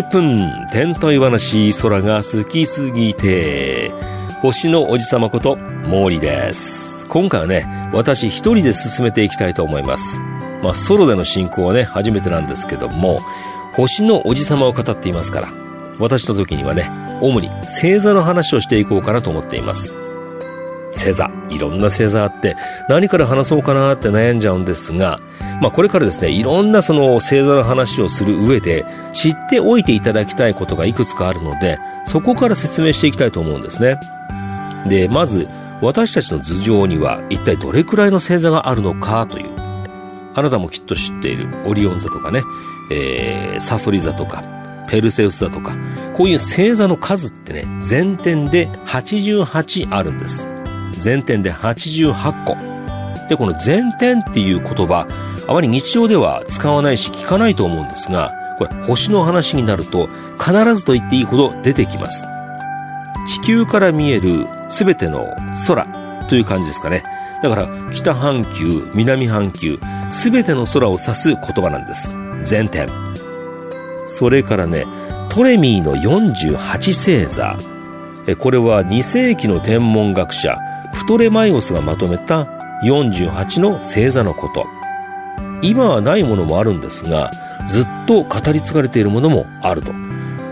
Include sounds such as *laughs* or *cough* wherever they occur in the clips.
10分天体話空が好きすぎて星のおじさまこと毛利です。今回はね私一人で進めていきたいと思います。まあソロでの進行はね初めてなんですけども星のおじさまを語っていますから私の時にはね主に星座の話をしていこうかなと思っています。星座いろんな星座あって何から話そうかなって悩んじゃうんですがまあこれからですねいろんなその星座の話をする上で知っておいていただきたいことがいくつかあるのでそこから説明していきたいと思うんですね。でまず私たちの頭上には一体どれくらいの星座があるのかというあなたもきっと知っているオリオン座とかね、えー、サソリ座とかペルセウス座とかこういう星座の数ってね全点で88あるんです。全点で88個。でこの全点っていう言葉あまり日常では使わないし聞かないと思うんですがこれ星の話になると必ずと言っていいほど出てきます。地球から見える全ての空という感じですかね。だから北半球南半球全ての空を指す言葉なんです。全点。それからねトレミーの48星座。これは2世紀の天文学者トレマイオスがまとめた48の星座のこと。今はないものもあるんですがずっと語り継がれているものもあると。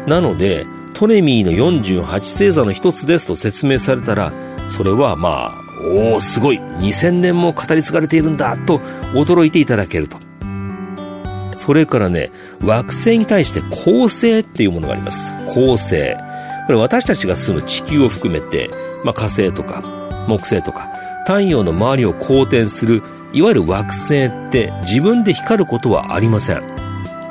なのでトレミーの48星座の一つですと説明されたらそれはまあおおすごい。2000年も語り継がれているんだと驚いていただけると。それからね惑星に対して恒星っていうものがあります。恒星。これ私たちが住む地球を含めて、まあ、火星とか木星とか太陽の周りを公転するいわゆる惑星って自分で光ることはありません、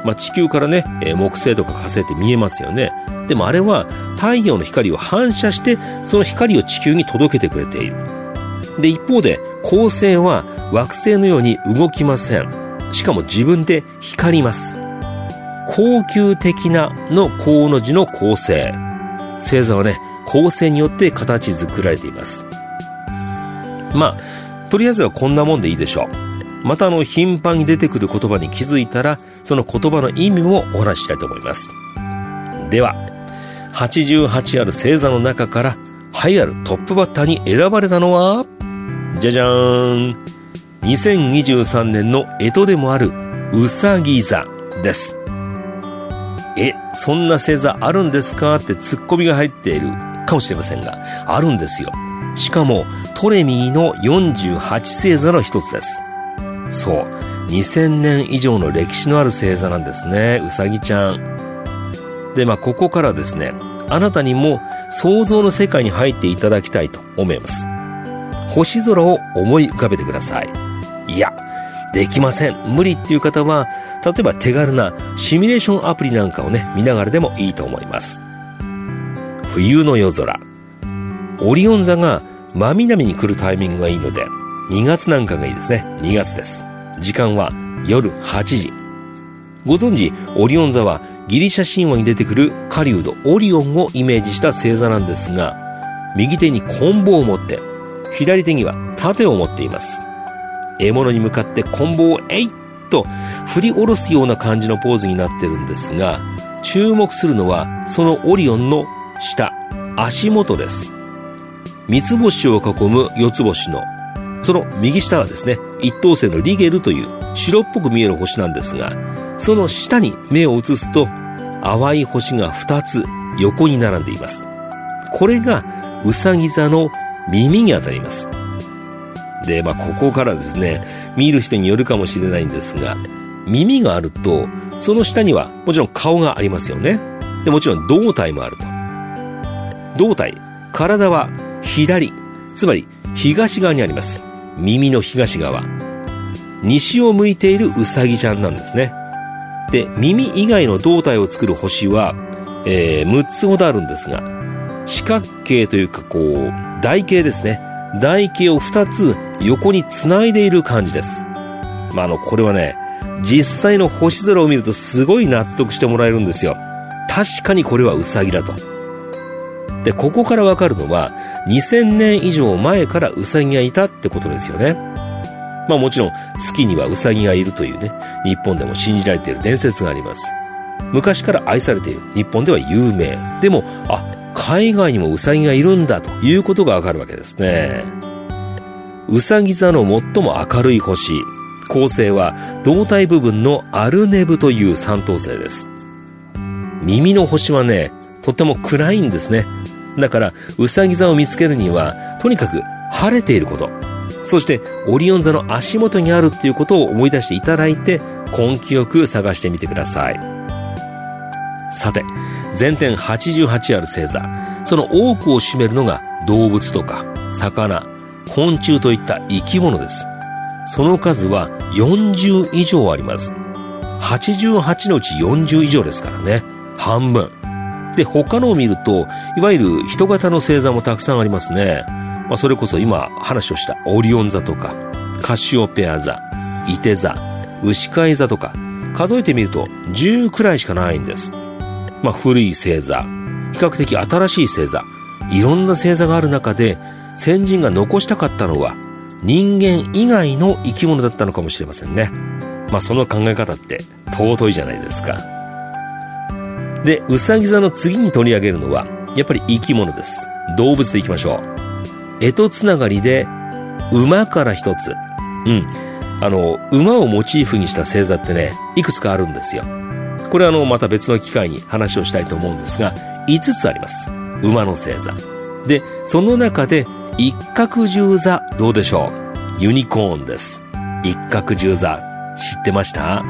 まあ、地球からね木星とか火星って見えますよね。でもあれは太陽の光を反射してその光を地球に届けてくれている。で一方で恒星は惑星のように動きません。しかも自分で光ります。高級的なの高の字の恒星。星座はね恒星によって形作られています。まあとりあえずはこんなもんでいいでしょう。またあの頻繁に出てくる言葉に気づいたらその言葉の意味もお話ししたいと思います。では88ある星座の中から栄えあるトップバッターに選ばれたのはじゃじゃーん。2023年の干支でもあるうさぎ座です。えそんな星座あるんですか？ってツッコミが入っているかもしれませんがあるんですよ。しかもトレミーの48星座の一つです。そう。2000年以上の歴史のある星座なんですね。うさぎちゃん。でまあここからですねあなたにも想像の世界に入っていただきたいと思います。星空を思い浮かべてください。いやできません。無理っていう方は例えば手軽なシミュレーションアプリなんかをね見ながらでもいいと思います。冬の夜空。オリオン座が真南に来るタイミングがいいので2月なんかがいいですね。2月です。時間は夜8時。ご存知オリオン座はギリシャ神話に出てくる狩人オリオンをイメージした星座なんですが右手に棍棒を持って左手には盾を持っています。獲物に向かって棍棒をえいっと振り下ろすような感じのポーズになってるんですが注目するのはそのオリオンの下足元です。三つ星を囲む四つ星のその右下はですね一等星のリゲルという白っぽく見える星なんですがその下に目を移すと淡い星が2つ横に並んでいます。これがうさぎ座の耳にあたります。でまあここからですね見る人によるかもしれないんですが耳があるとその下にはもちろん顔がありますよね。でもちろん胴体もあると。胴体体は左つまり東側にあります。耳の東側。西を向いているうさぎちゃんなんですね。で耳以外の胴体を作る星は、えー、6つほどあるんですが四角形というかこう台形ですね。台形を2つ横につないでいる感じです。まああのこれはね実際の星空を見るとすごい納得してもらえるんですよ。確かにこれはウサギだと。でここからわかるのは2000年以上前からウサギがいたってことですよねまあもちろん月にはウサギがいるというね日本でも信じられている伝説があります昔から愛されている。日本では有名。でも、あ、海外にもウサギがいるんだということがわかるわけですね。うさぎ座の最も明るい星。構成は胴体部分のアルネブという三等星です。耳の星はね、とっても暗いんですね。だから、うさぎ座を見つけるには、とにかく晴れていること。そして、オリオン座の足元にあるっていうことを思い出していただいて、根気よく探してみてください。さて、全点88ある星座。その多くを占めるのが動物とか魚、昆虫といった生き物です。その数は40以上あります。88のうち40以上ですからね。半分。で、他のを見ると、いわゆる人型の星座もたくさんありますね。まあ、それこそ今話をしたオリオン座とか、カシオペア座、イテ座、牛飼い座とか、数えてみると10くらいしかないんです。まあ、古い星座、比較的新しい星座、いろんな星座がある中で、先人が残したかったのは、人間以外の生き物だったのかもしれませんね。まあ、その考え方って尊いじゃないですか。で、うさぎ座の次に取り上げるのは、やっぱり生き物です。動物でいきましょう。江戸つながりで、馬から一つ。うん。あの、馬をモチーフにした星座ってね、いくつかあるんですよ。これはあの、また別の機会に話をしたいと思うんですが、5つあります。馬の星座。で、その中で、一角十座、どうでしょう？ユニコーンです。一角十座、知ってました？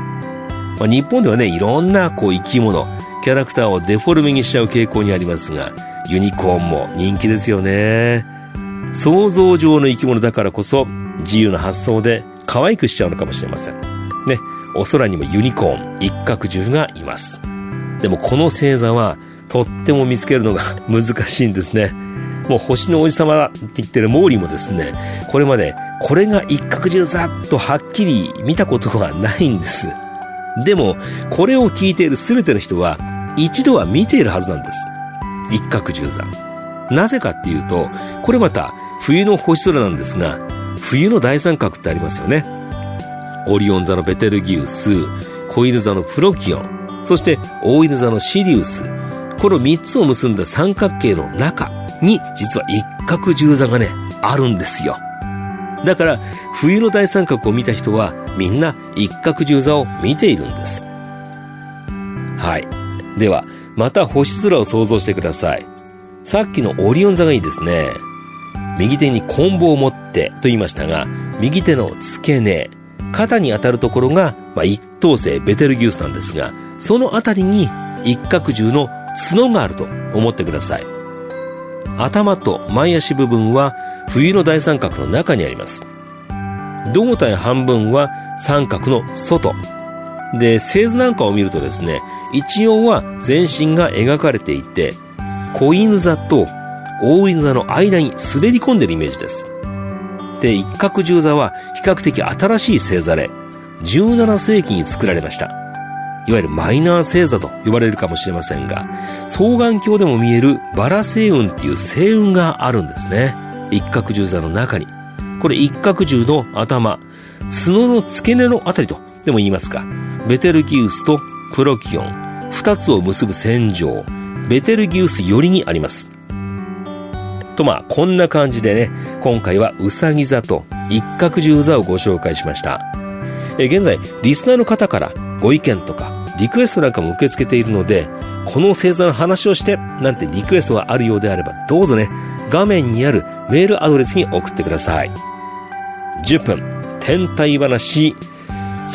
まあ、日本ではね、いろんなこう生き物、キャラクターをデフォルメにしちゃう傾向にありますが、ユニコーンも人気ですよね。想像上の生き物だからこそ、自由な発想で可愛くしちゃうのかもしれません。ね、お空にもユニコーン、一角獣がいます。でもこの星座は、とっても見つけるのが *laughs* 難しいんですね。もう星の王子様だって言ってるモーリーもですね、これまでこれが一角獣座とはっきり見たことがないんです。でも、これを聞いている全ての人は一度は見ているはずなんです。一角獣座。なぜかっていうと、これまた冬の星空なんですが、冬の大三角ってありますよね。オリオン座のベテルギウス、小犬座のプロキオン、そして大犬座のシリウス、この3つを結んだ三角形の中に、実は一角十座がね、あるんですよ。だから、冬の大三角を見た人は、みんな一角十座を見ているんです。はい。では、また星空を想像してください。さっきのオリオン座がいいですね。右手に棍棒を持ってと言いましたが、右手の付け根、肩に当たるところが、まあ、一等星ベテルギウスなんですが、そのあたりに一角獣の角があると思ってください。頭と前足部分は冬の大三角の中にあります。胴体半分は三角の外。で、製図なんかを見るとですね、一応は全身が描かれていて、子犬座と大犬座の間に滑り込んでるイメージです。で、一角獣座は比較的新しい星座で、17世紀に作られました。いわゆるマイナー星座と呼ばれるかもしれませんが、双眼鏡でも見えるバラ星雲っていう星雲があるんですね。一角獣座の中に。これ一角獣の頭、角の付け根のあたりとでも言いますか。ベテルギウスとプロキオン、二つを結ぶ線上、ベテルギウス寄りにあります。とまあ、こんな感じでね、今回はうさぎ座と一角獣座をご紹介しました。え現在、リスナーの方からご意見とか、リクエストなんかも受け付けているので、この星座の話をして、なんてリクエストがあるようであれば、どうぞね、画面にあるメールアドレスに送ってください。10分、天体話、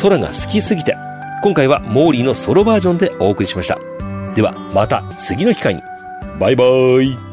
空が好きすぎて、今回はモーリーのソロバージョンでお送りしました。では、また次の機会に。バイバーイ。